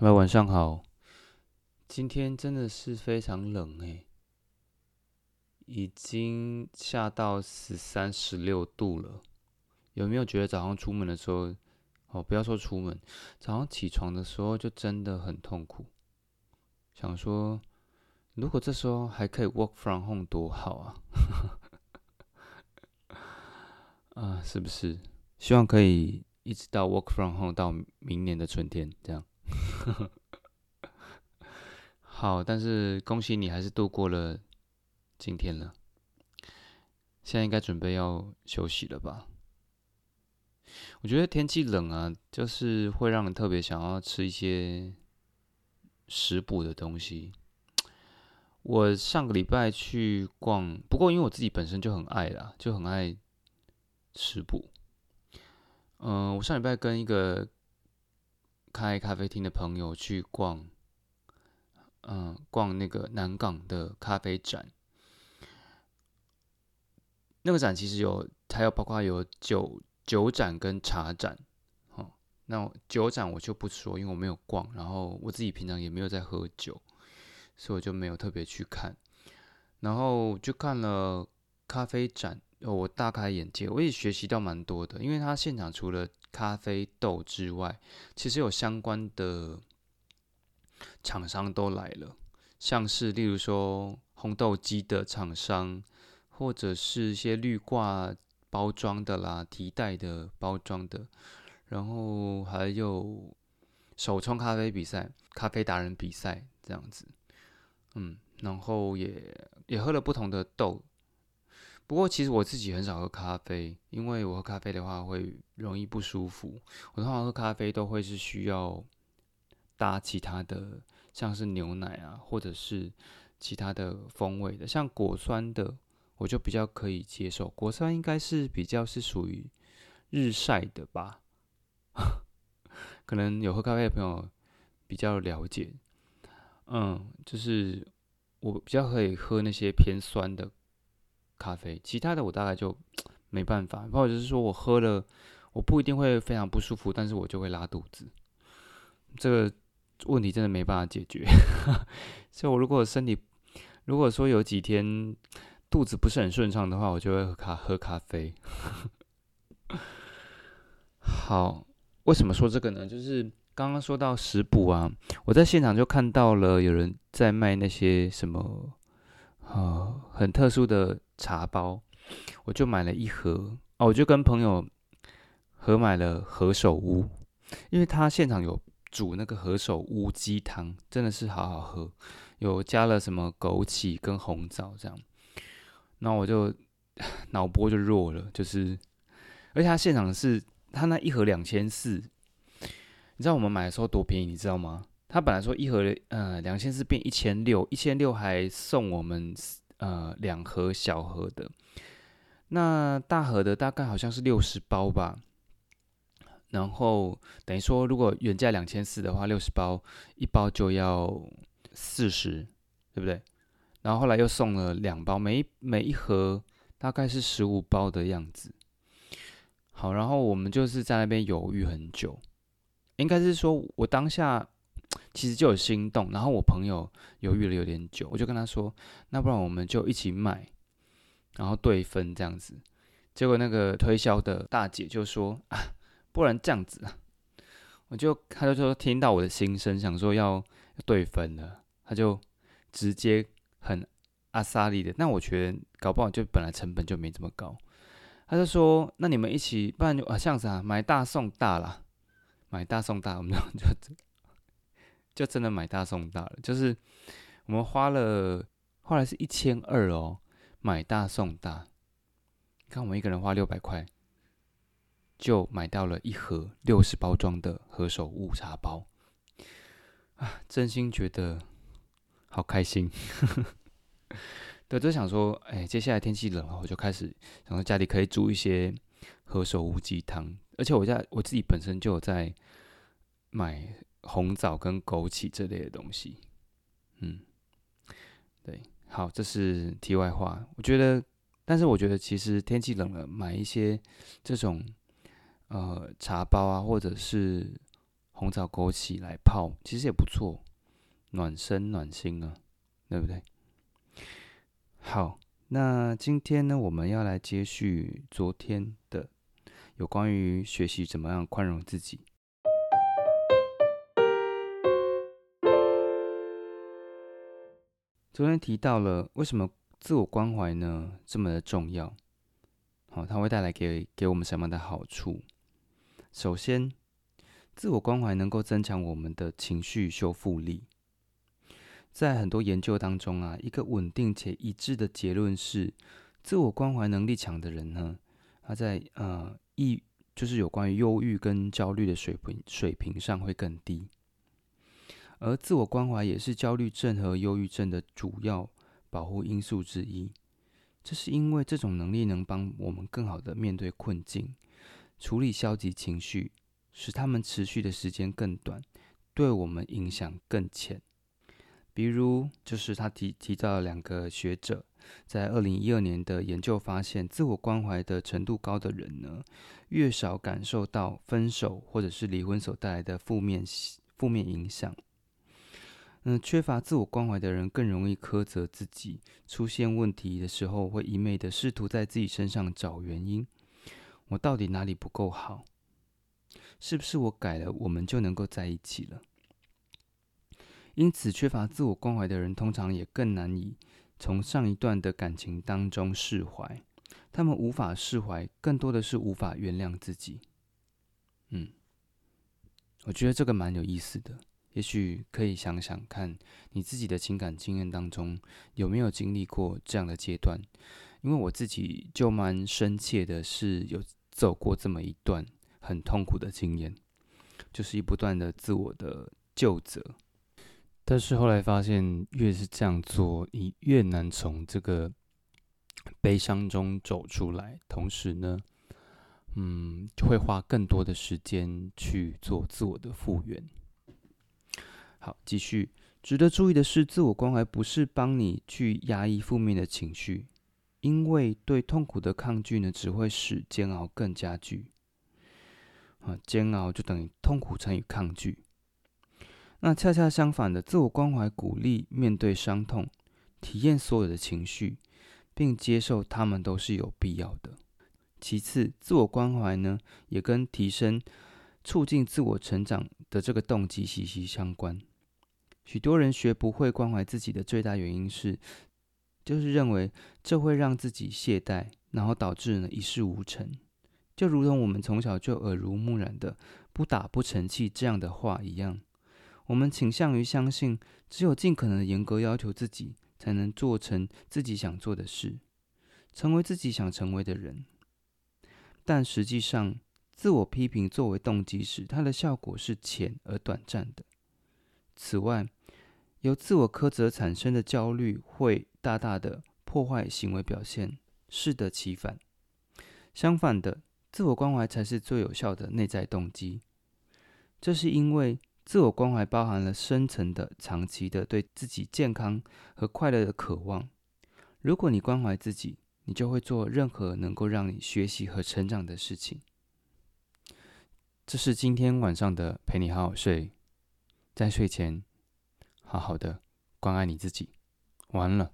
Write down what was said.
来晚上好。今天真的是非常冷诶，已经下到十三、十六度了。有没有觉得早上出门的时候，哦，不要说出门，早上起床的时候就真的很痛苦。想说，如果这时候还可以 work from home 多好啊！啊，是不是？希望可以一直到 work from home 到明年的春天这样。好，但是恭喜你还是度过了今天了。现在应该准备要休息了吧？我觉得天气冷啊，就是会让人特别想要吃一些食补的东西。我上个礼拜去逛，不过因为我自己本身就很爱啦，就很爱食补。嗯，我上礼拜跟一个。开咖啡厅的朋友去逛，嗯，逛那个南港的咖啡展。那个展其实有，还有包括有酒酒展跟茶展。哦，那酒展我就不说，因为我没有逛，然后我自己平常也没有在喝酒，所以我就没有特别去看。然后就看了咖啡展，我大开眼界，我也学习到蛮多的，因为他现场除了咖啡豆之外，其实有相关的厂商都来了，像是例如说红豆机的厂商，或者是一些绿挂包装的啦、提袋的包装的，然后还有手冲咖啡比赛、咖啡达人比赛这样子，嗯，然后也也喝了不同的豆。不过其实我自己很少喝咖啡，因为我喝咖啡的话会容易不舒服。我通常喝咖啡都会是需要搭其他的，像是牛奶啊，或者是其他的风味的，像果酸的，我就比较可以接受。果酸应该是比较是属于日晒的吧？可能有喝咖啡的朋友比较了解。嗯，就是我比较可以喝那些偏酸的。咖啡，其他的我大概就没办法，或者是说我喝了，我不一定会非常不舒服，但是我就会拉肚子，这个问题真的没办法解决。所以我如果身体如果说有几天肚子不是很顺畅的话，我就会喝咖喝咖啡。好，为什么说这个呢？就是刚刚说到食补啊，我在现场就看到了有人在卖那些什么。呃，很特殊的茶包，我就买了一盒哦，我就跟朋友合买了何首乌，因为他现场有煮那个何首乌鸡汤，真的是好好喝，有加了什么枸杞跟红枣这样，那我就脑波就弱了，就是，而且他现场是他那一盒两千四，你知道我们买的时候多便宜，你知道吗？他本来说一盒呃两千四变一千六，一千六还送我们呃两盒小盒的，那大盒的大概好像是六十包吧，然后等于说如果原价两千四的话，六十包一包就要四十，对不对？然后后来又送了两包，每一每一盒大概是十五包的样子。好，然后我们就是在那边犹豫很久，应该是说我当下。其实就有心动，然后我朋友犹豫了有点久，我就跟他说：“那不然我们就一起买，然后对分这样子。”结果那个推销的大姐就说：“啊，不然这样子啊。”我就他就说听到我的心声，想说要对分了，他就直接很阿萨利的。那我觉得搞不好就本来成本就没这么高，他就说：“那你们一起，不然就啊这样子啊，买大送大啦，买大送大，我们就。”就真的买大送大了，就是我们花了后来是一千二哦，买大送大。看我们一个人花六百块，就买到了一盒六十包装的何首乌茶包啊！真心觉得好开心。对，就想说，哎，接下来天气冷了，我就开始想说家里可以煮一些何首乌鸡汤，而且我家我自己本身就有在买红枣跟枸杞这类的东西。嗯，对，好，这是题外话。我觉得，但是我觉得其实天气冷了，买一些这种呃茶包啊，或者是红枣枸杞来泡，其实也不错，暖身暖心啊，对不对？好，那今天呢，我们要来接续昨天的有关于学习怎么样宽容自己。昨天提到了为什么自我关怀呢这么的重要？好，它会带来给给我们什么样的好处？首先，自我关怀能够增强我们的情绪修复力。在很多研究当中啊，一个稳定且一致的结论是，自我关怀能力强的人呢，他在呃抑就是有关于忧郁跟焦虑的水平水平上会更低。而自我关怀也是焦虑症和忧郁症的主要保护因素之一。这是因为这种能力能帮我们更好的面对困境，处理消极情绪，使他们持续的时间更短，对我们影响更浅。比如，就是他提提到两个学者在二零一二年的研究发现，自我关怀的程度高的人呢，越少感受到分手或者是离婚所带来的负面负面影响。嗯，缺乏自我关怀的人更容易苛责自己，出现问题的时候会一昧的试图在自己身上找原因。我到底哪里不够好？是不是我改了，我们就能够在一起了？因此，缺乏自我关怀的人通常也更难以从上一段的感情当中释怀。他们无法释怀，更多的是无法原谅自己。嗯，我觉得这个蛮有意思的。也许可以想想看，你自己的情感经验当中有没有经历过这样的阶段？因为我自己就蛮深切的是有走过这么一段很痛苦的经验，就是一不断的自我的救责。但是后来发现，越是这样做，你越难从这个悲伤中走出来。同时呢，嗯，会花更多的时间去做自我的复原。好，继续。值得注意的是，自我关怀不是帮你去压抑负面的情绪，因为对痛苦的抗拒呢，只会使煎熬更加剧。啊，煎熬就等于痛苦乘以抗拒。那恰恰相反的，自我关怀鼓励面对伤痛，体验所有的情绪，并接受他们都是有必要的。其次，自我关怀呢，也跟提升、促进自我成长的这个动机息息相关。许多人学不会关怀自己的最大原因是，就是认为这会让自己懈怠，然后导致呢一事无成。就如同我们从小就耳濡目染的“不打不成器”这样的话一样。我们倾向于相信，只有尽可能的严格要求自己，才能做成自己想做的事，成为自己想成为的人。但实际上，自我批评作为动机时，它的效果是浅而短暂的。此外，由自我苛责产生的焦虑会大大的破坏行为表现，适得其反。相反的，自我关怀才是最有效的内在动机。这是因为。自我关怀包含了深层的、长期的对自己健康和快乐的渴望。如果你关怀自己，你就会做任何能够让你学习和成长的事情。这是今天晚上的陪你好好睡，在睡前好好的关爱你自己。完了。